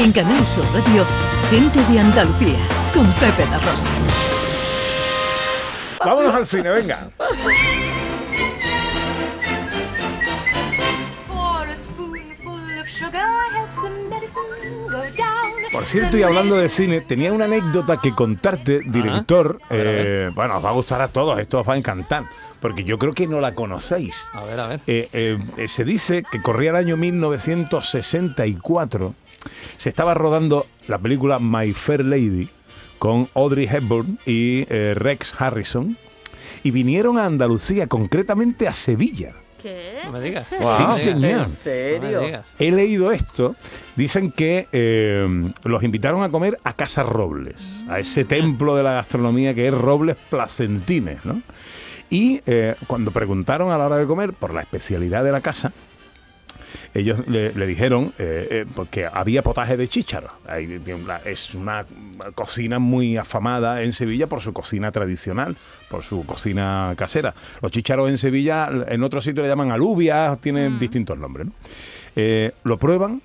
En Canal Sur Radio, Gente de Andalucía, con Pepe La Rosa. Vámonos al cine, venga. Por cierto, y hablando de cine, tenía una anécdota que contarte, director. A ver, a ver. eh, bueno, os va a gustar a todos, esto os va a encantar, porque yo creo que no la conocéis. A ver, a ver. Eh, eh, eh, se dice que corría el año 1964. Se estaba rodando la película My Fair Lady con Audrey Hepburn y eh, Rex Harrison. Y vinieron a Andalucía, concretamente a Sevilla. ¿Qué? No me digas. Sí, señor. ¿En serio? No me digas. He leído esto. Dicen que eh, los invitaron a comer a Casa Robles, a ese templo de la gastronomía que es Robles Placentines, ¿no? Y eh, cuando preguntaron a la hora de comer por la especialidad de la casa, ellos le, le dijeron eh, eh, porque había potaje de chícharo. Es una cocina muy afamada en Sevilla por su cocina tradicional, por su cocina casera. Los chícharos en Sevilla, en otros sitios le llaman alubias, tienen distintos nombres. ¿no? Eh, lo prueban.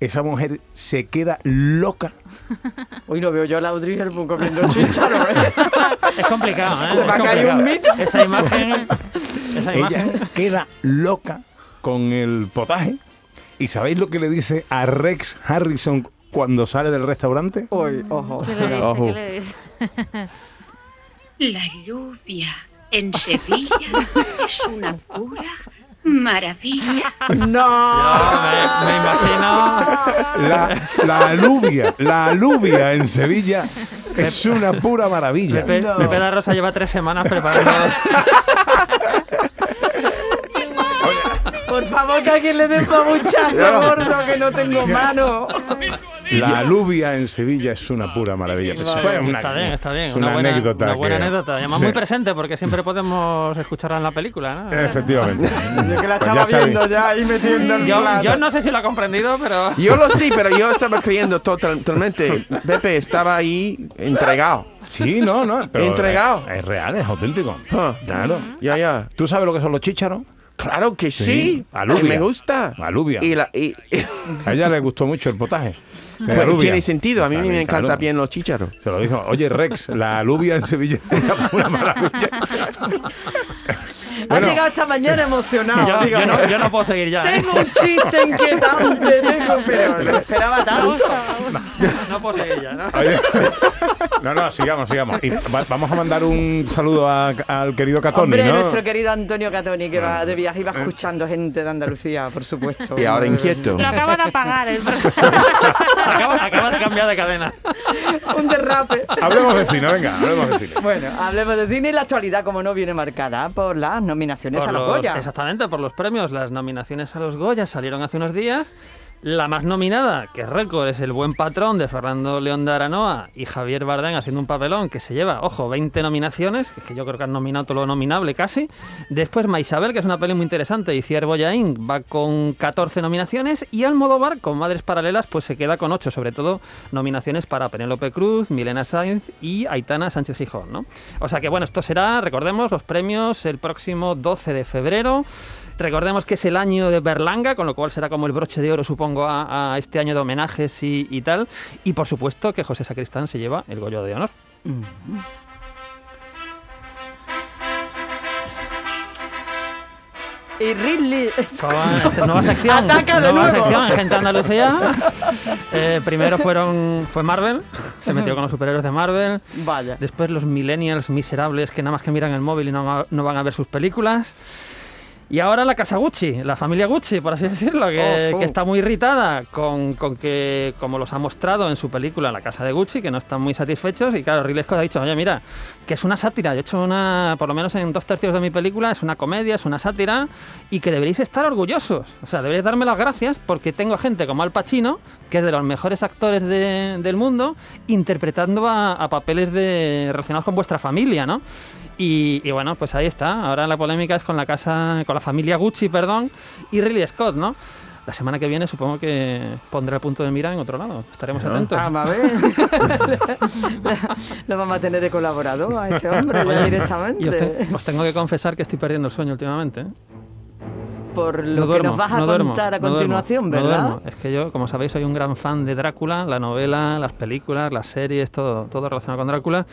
Esa mujer se queda loca. Hoy lo veo yo a la Audrey Hepburn comiendo chícharo, ¿eh? Es complicado, ¿eh? Se un mito. Esa imagen. Esa Ella imagen. queda loca con el potaje. ¿Y sabéis lo que le dice a Rex Harrison cuando sale del restaurante? Ojo. ¿Qué le dice? Ojo. ¿Qué le dice? La lluvia en Sevilla es una pura maravilla. ¡No! Me, me imagino. La, la alubia, la alubia en Sevilla es una pura maravilla. Pepe, No. Pepe la Rosa lleva tres semanas preparando. Por favor, que alguien le dé un pabuchazo, gordo, que no tengo mano. La alubia en Sevilla es una pura maravilla. Es una- está bien, está bien. Es una, buena, anécdota. Una buena que- anécdota. Además Sí. muy presente porque siempre podemos escucharla en la película, ¿no? Efectivamente. Yo que la Pues estaba sabéis. viendo ya ahí metiendo el Yo, yo no sé si lo ha comprendido, pero. Yo lo sí, pero yo estaba creyendo total- totalmente. Pepe estaba ahí entregado. Sí, no, no. Pero Entregado. Es, es real, es auténtico. Ah. Claro. Ya, ya. ¿Tú sabes lo que son los chícharos? Claro que sí. Sí, alubia. Me gusta. Alubia. Y, la, y, A ella le gustó mucho el potaje. Bueno, alubia. tiene sentido. A mí me encanta claro. bien los chícharos. Se lo dijo, oye Rex, la alubia en Sevilla es una maravilla. Ha Bueno. llegado esta mañana emocionado. Yo, digo, yo no, yo no puedo seguir ya. ¿eh? Tengo un chiste inquietante, tengo, pero lo esperaba tanto. No ya, ¿no? Oye, no, no, sigamos, sigamos. Y va- vamos a mandar un saludo a- al querido Catoni, Hombre, ¿no? nuestro querido Antonio Catoni, que va de viaje y va escuchando gente de Andalucía, por supuesto. Y ahora inquieto. Lo acabo de apagar el Acaba, acaba de cambiar de cadena. Un derrape. Hablemos de cine, venga, hablemos de cine. Bueno, hablemos de cine y la actualidad, como no, viene marcada por las nominaciones Por a los los- Goya. Exactamente, por los premios. Las nominaciones a los Goya salieron hace unos días. La más nominada, que es récord, es El Buen Patrón de Fernando León de Aranoa y Javier Bardem haciendo un papelón que se lleva, ojo, 20 nominaciones, que yo creo que han nominado todo lo nominable casi. Después Maisabel, que es una peli muy interesante, y Cier Boyain va con 14 nominaciones. Y Almodóvar, con Madres Paralelas, pues se queda con 8, sobre todo nominaciones para Penélope Cruz, Milena Sainz y Aitana Sánchez Gijón, ¿no? O sea que bueno, esto será, recordemos, los premios el próximo 12 de febrero. Recordemos que es el año de Berlanga, con lo cual será como el broche de oro, supongo, a, a este año de homenajes y, y tal. Y por supuesto que José Sacristán se lleva el Goyo de Honor. Y Ridley. Con esta nueva sección, Ataca de nueva nuevo. sección en Gente Andalucía. Eh, primero fueron, fue Marvel, se metió con los superhéroes de Marvel. Vaya. Después los millennials miserables que nada más que miran el móvil y no, no van a ver sus películas. Y ahora la casa Gucci, la familia Gucci, por así decirlo, que, Ojo. que está muy irritada con, con que, como los ha mostrado en su película La casa de Gucci, que no están muy satisfechos. Y claro, Ridley Scott ha dicho, oye, mira, que es una sátira. Yo he hecho una, por lo menos en dos tercios de mi película, es una comedia, es una sátira, y que deberéis estar orgullosos. O sea, deberéis darme las gracias porque tengo gente como Al Pacino, que es de los mejores actores de- del mundo, interpretando a, a papeles de, relacionados con vuestra familia, ¿no? Y, y bueno, pues ahí está. Ahora la polémica es con la casa, con la familia Gucci, perdón, y Ridley Scott, ¿no? La semana que viene supongo que pondré el punto de mira en otro lado. Estaremos atentos. Vamos a ver. Lo vamos a tener de colaborador a este hombre ya Y os, directamente. te- os tengo que confesar que estoy perdiendo el sueño últimamente. ¿eh? por lo No que duermo, nos vas a no duermo, contar a no duermo, continuación, no ¿verdad? duermo. Es que yo, como sabéis, soy un gran fan de Drácula, la novela, las películas, las series, todo, todo relacionado con Drácula.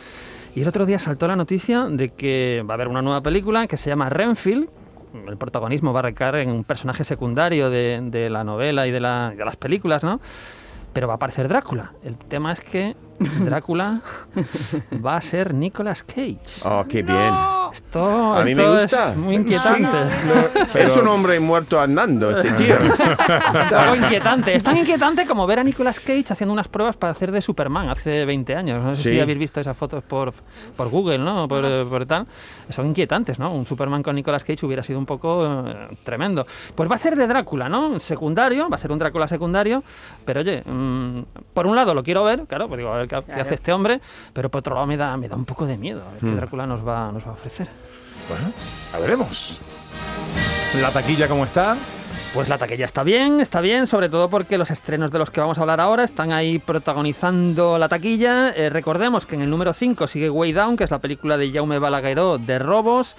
Y el otro día saltó la noticia de que va a haber una nueva película que se llama Renfield. El protagonismo va a recaer en un personaje secundario de, de la novela y de, la- de las películas, ¿no? Pero va a aparecer Drácula. El tema es que Drácula va a ser Nicolas Cage. Oh, qué bien. Esto, A mí me gusta. es muy inquietante. Es un hombre muerto andando, este tío. Algo inquietante. Es tan inquietante como ver a Nicolas Cage haciendo unas pruebas para hacer de Superman hace 20 años. No sé Sí. si habéis visto esas fotos por, por Google, ¿no? Por, por tal. Son inquietantes, ¿no? Un Superman con Nicolas Cage hubiera sido un poco eh, tremendo. Pues va a ser de Drácula, ¿no? Secundario, va a ser un Drácula secundario. Pero oye, mm, por un lado lo quiero ver, claro, pues digo, a ver qué, hace este hombre. Pero por otro lado me da, me da un poco de miedo a ver qué Drácula nos va, nos va a ofrecer. Bueno, a veremos. La taquilla, ¿cómo está? Pues la taquilla está bien, está bien, sobre todo porque los estrenos de los que vamos a hablar ahora están ahí protagonizando la taquilla. Eh, recordemos que en el número 5 sigue Way Down, que es la película de Jaume Balagueró de robos.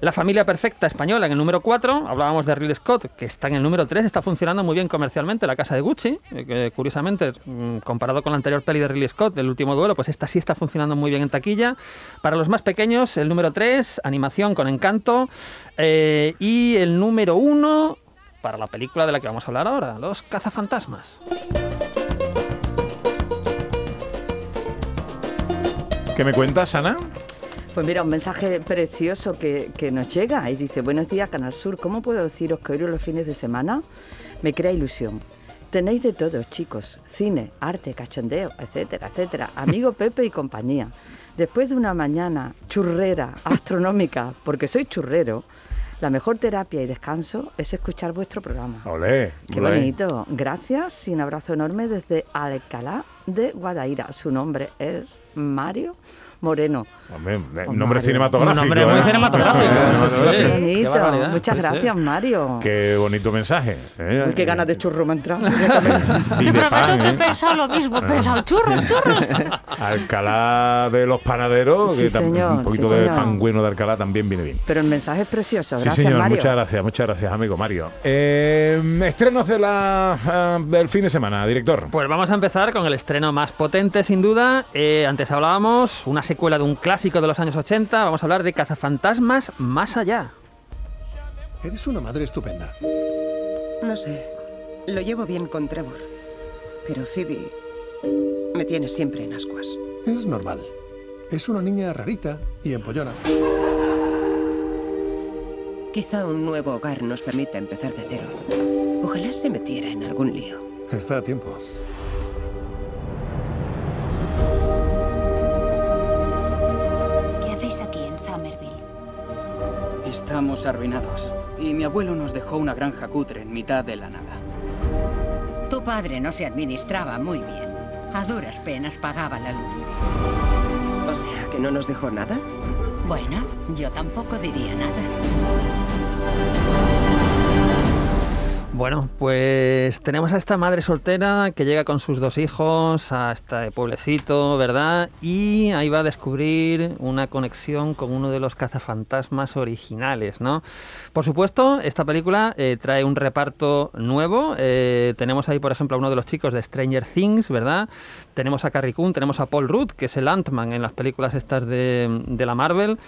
La familia perfecta española en el número 4, hablábamos de Ridley Scott, que está en el número 3, está funcionando muy bien comercialmente, la casa de Gucci, eh, que curiosamente, mm, comparado con la anterior peli de Ridley Scott, del último duelo, pues esta sí está funcionando muy bien en taquilla. Para los más pequeños, el número 3, animación con encanto, eh, y el número 1, para la película de la que vamos a hablar ahora, Los cazafantasmas. ¿Qué me cuentas, Ana? Pues mira, un mensaje precioso que, que nos llega y dice, buenos días Canal Sur, ¿cómo puedo deciros que oíros los fines de semana? Me crea ilusión. Tenéis de todo, chicos, cine, arte, cachondeo, etcétera, etcétera. Amigo Pepe y compañía. Después de una mañana churrera, astronómica, porque soy churrero, la mejor terapia y descanso es escuchar vuestro programa. Olé. Qué Olé. bonito. Gracias y un abrazo enorme desde Alcalá de Guadaira. Su nombre es Mario Moreno. Hombre, eh, nombre Mario. cinematográfico. Un nombre muy ¿eh? cinematográfico, Eh. Muchas Sí, sí. gracias, Mario. Qué bonito mensaje. ¿eh? Qué ganas de churro me han entrado. Y de pan, que he ¿eh? pensado lo mismo, he pensado churros, churros. Alcalá de los panaderos, Sí, que señor, un poquito sí, de señor. pan bueno de Alcalá también viene bien. Pero el mensaje es precioso. Sí, señor, Mario. muchas gracias, muchas gracias, amigo Mario. Eh, estrenos de la, ah, del fin de semana, director. Pues vamos a empezar con el estreno más potente, sin duda. Eh, antes hablábamos, una secuela de un clásico de los años 80. Vamos a hablar de Cazafantasmas Más Allá. Eres una madre estupenda. No sé, lo llevo bien con Trevor. Pero Phoebe me tiene siempre en ascuas. Es normal. Es una niña rarita y empollona. Quizá un nuevo hogar nos permita empezar de cero. Ojalá se metiera en algún lío. Está a tiempo. Estamos arruinados. Y mi abuelo nos dejó una granja cutre en mitad de la nada. Tu padre no se administraba muy bien. A duras penas pagaba la luz. O sea, que no nos dejó nada. Bueno, yo tampoco diría nada. Bueno, pues tenemos a esta madre soltera que llega con sus dos hijos a este pueblecito, ¿verdad? Y ahí va a descubrir una conexión con uno de los cazafantasmas originales, ¿no? Por supuesto, esta película eh, trae un reparto nuevo. Eh, tenemos ahí, por ejemplo, a uno de los chicos de Stranger Things, ¿verdad? Tenemos a Carrie Coon, tenemos a Paul Rudd, que es el Ant-Man en las películas estas de, de la Marvel.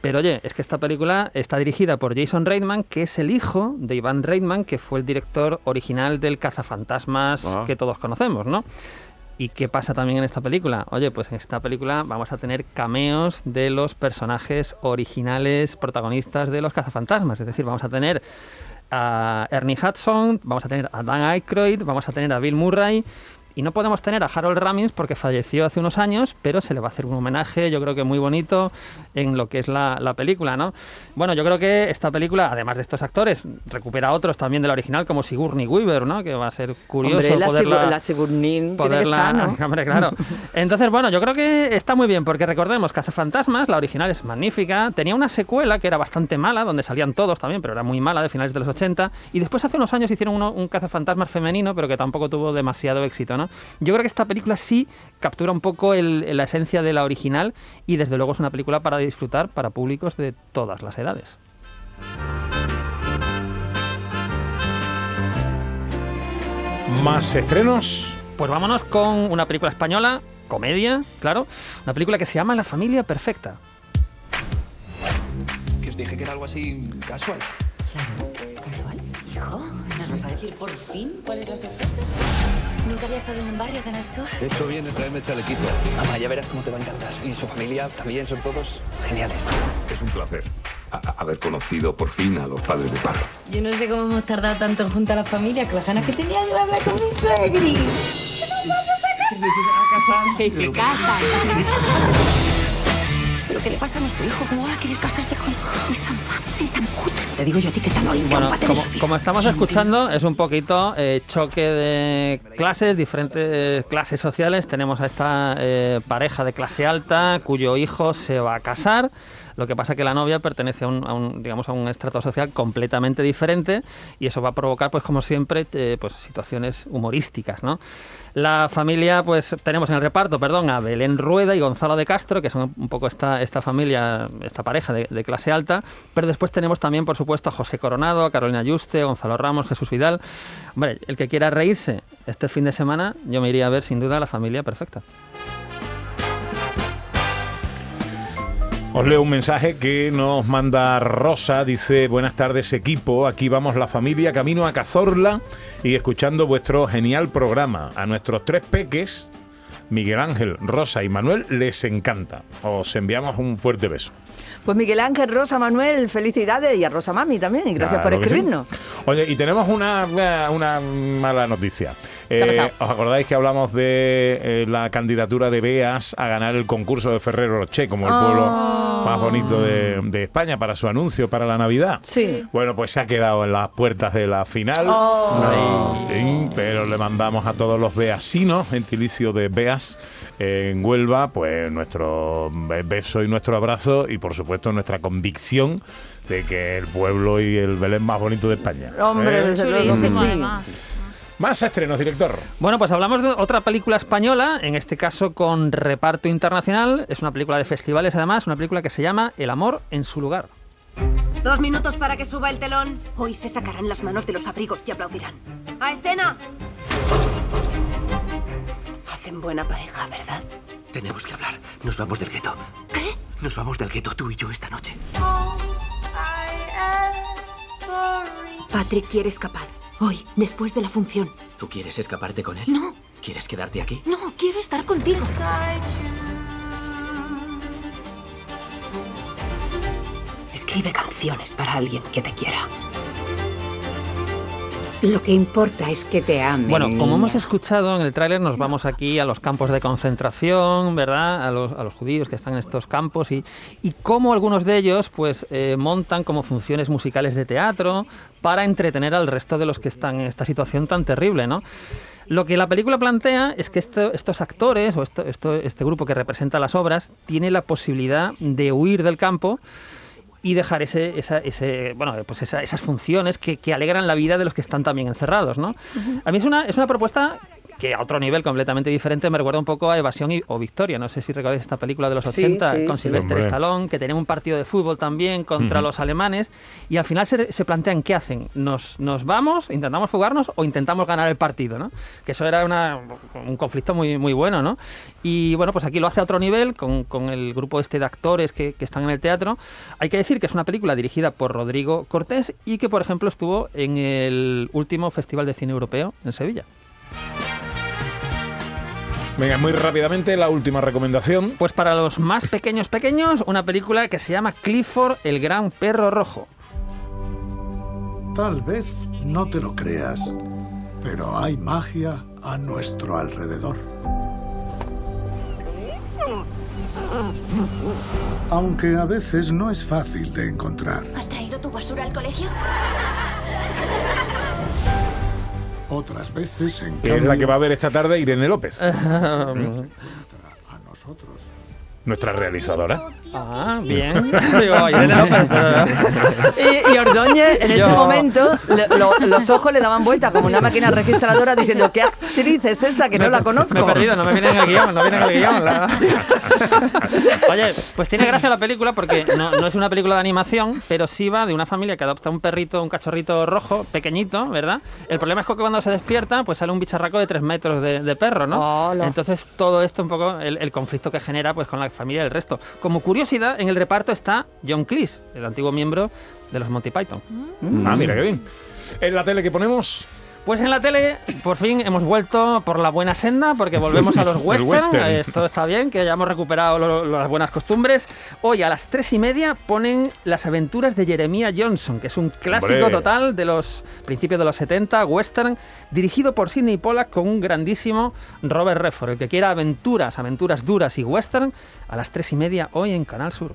Pero oye, es que esta película está dirigida por Jason Reitman, que es el hijo de Ivan Reitman, que fue el director original del Cazafantasmas Ah. que todos conocemos, ¿no? ¿Y qué pasa también en esta película? Oye, pues en esta película vamos a tener cameos de los personajes originales protagonistas de los cazafantasmas. Es decir, vamos a tener a Ernie Hudson, vamos a tener a Dan Aykroyd, vamos a tener a Bill Murray. Y no podemos tener a Harold Ramis porque falleció hace unos años, pero se le va a hacer un homenaje, yo creo que muy bonito, en lo que es la, la película, ¿no? Bueno, yo creo que esta película, además de estos actores, recupera a otros también de la original, como Sigourney Weaver, ¿no? Que va a ser curioso Hombre, la, poderla... La tiene que poderla- estar, ¿no? Hombre, claro. Entonces, bueno, yo creo que está muy bien, porque recordemos, Cazafantasmas, la original es magnífica, tenía una secuela que era bastante mala, donde salían todos también, pero era muy mala, de finales de los 80, y después hace unos años hicieron uno- un Cazafantasmas femenino, pero que tampoco tuvo demasiado éxito, ¿no? Yo creo que esta película sí captura un poco el- la esencia de la original, y desde luego es una película para disfrutar para públicos de todas las edades. Más estrenos. Pues vámonos con una película española, comedia, claro, una película que se llama La familia perfecta. Que os dije que era algo así casual. Claro, casual. Hijo, ¿nos vas a decir por fin cuál es la sorpresa? Nunca había estado en un barrio tan al sur. De hecho, viene a traerme el chalequito. Mamá, ya verás cómo te va a encantar. Y su familia también son todos geniales. Es un placer a- a- haber conocido por fin a los padres de Pablo. Yo no sé cómo hemos tardado tanto en juntar a la familia, con las ganas que tenía yo de hablar con mi suegri. Que se casa. ¿Pero qué le pasa a nuestro hijo? ¿Cómo va a querer casarse con esa madre tan cutre? Te digo yo a ti que tan Bueno, como, como estamos escuchando, es un poquito eh, choque de clases, diferentes clases sociales. Tenemos a esta eh, pareja de clase alta cuyo hijo se va a casar. Lo que pasa que la novia pertenece a un, digamos, a un estrato social completamente diferente y eso va a provocar, pues como siempre, eh, pues situaciones humorísticas, ¿no? La familia, pues tenemos en el reparto, perdón, a Belén Rueda y Gonzalo de Castro, que son un poco esta, esta familia, esta pareja de, clase alta, pero después tenemos también, por supuesto, a José Coronado, a Carolina Yuste, Gonzalo Ramos, Jesús Vidal. El que quiera reírse este fin de semana, yo me iría a ver sin duda la familia perfecta. Os leo un mensaje que nos manda Rosa, dice, buenas tardes equipo, aquí vamos la familia camino a Cazorla y escuchando vuestro genial programa. A nuestros tres peques, Miguel Ángel, Rosa y Manuel, les encanta. Os enviamos un fuerte beso. Pues Miguel Ángel, Rosa, Manuel, felicidades y a Rosa Mami también. Y gracias Claro por sí. escribirnos. Oye, y tenemos una, una mala noticia. ¿Qué ha Eh? ¿Os acordáis que hablamos de eh, la candidatura de Beas a ganar el concurso de Ferrero Rocher como el pueblo Oh. más bonito de, de España para su anuncio para la Navidad? Sí. Bueno, pues se ha quedado en las puertas de la final. Oh. Sí, pero le mandamos a todos los beasinos, gentilicio de Beas, eh, en Huelva, pues nuestro be- beso y nuestro abrazo y por supuesto nuestra convicción de que el pueblo y el Belén más bonito de España. Hombre, ¿Eh? desde luego. Más estrenos, director. Bueno, pues hablamos de otra película española, en este caso con reparto internacional. Es una película de festivales, además, una película que se llama El amor en su lugar. Dos minutos para que suba el telón. Hoy se sacarán las manos de los abrigos y aplaudirán. ¡A escena! Hacen buena pareja, ¿verdad? Tenemos que hablar. Nos vamos del gueto. ¿Qué? Nos vamos del gueto tú y yo esta noche. Patrick quiere escapar. Hoy, después de la función. ¿Tú quieres escaparte con él? No. ¿Quieres quedarte aquí? No, quiero estar contigo. Escribe canciones para alguien que te quiera. Lo que importa es que te amen. Bueno, como hemos escuchado en el tráiler, nos vamos aquí a los campos de concentración, ¿verdad? A los, a los judíos que están en estos campos y, y cómo algunos de ellos pues eh, montan como funciones musicales de teatro para entretener al resto de los que están en esta situación tan terrible, ¿no? Lo que la película plantea es que esto- estos actores o esto- esto- este grupo que representa las obras tiene la posibilidad de huir del campo y dejar ese, esa, ese, bueno, pues esa- esas funciones que, que alegran la vida de los que están también encerrados, ¿no? A mí es una, es una propuesta que a otro nivel completamente diferente me recuerda un poco a Evasión y- o Victoria. No sé si recordáis esta película de los Sí, 80 sí, con sí. Sylvester. Stallone, que tenía un partido de fútbol también contra Ujú. los alemanes y al final se, se plantean qué hacen. ¿Nos, ¿Nos vamos, intentamos fugarnos o intentamos ganar el partido? ¿no? Que eso era una- un conflicto muy, muy bueno. ¿no? Y bueno, pues aquí lo hace a otro nivel con, con el grupo este de actores que, que están en el teatro. Hay que decir que es una película dirigida por Rodrigo Cortés y que, por ejemplo, estuvo en el último Festival de Cine Europeo en Sevilla. Venga, muy rápidamente la última recomendación. Pues para los más pequeños pequeños, una película que se llama Clifford, el gran perro rojo. Tal vez no te lo creas, pero hay magia a nuestro alrededor. Aunque a veces no es fácil de encontrar. ¿Has traído tu basura al colegio? Otras veces, en Que es la cambio, que va a ver esta tarde Irene López. a nosotros. Nuestra realizadora. Ah, bien. Y, y Ordóñez, en Yo- este momento, lo- lo- los ojos le daban vuelta como una máquina registradora diciendo, ¿qué actriz es esa que no la conozco? Me he perdido, no me viene en el guion, no viene en el guion. la- Oye, pues tiene gracia la película porque no, no es una película de animación, pero sí va de una familia que adopta un perrito, un cachorrito rojo, pequeñito, ¿verdad? El problema es que cuando se despierta, pues sale un bicharraco de tres metros de, de perro, ¿no? Hola. Entonces todo esto un poco, el, el conflicto que genera pues con la familia y el resto. Como curiosidad, en el reparto está John Cleese, el antiguo miembro de los Monty Python. Ah, mira qué bien. En la tele que ponemos. Pues en la tele, por fin hemos vuelto por la buena senda, porque volvemos a los western. western. Esto está bien, que hayamos recuperado lo- lo- las buenas costumbres. Hoy a las tres y media ponen Las aventuras de Jeremiah Johnson, que es un clásico Hombre. total de los principios de los 70, western, dirigido por Sidney Pollack con un grandísimo Robert Redford. El que quiera aventuras, aventuras duras y western, a las tres y media hoy en Canal Sur.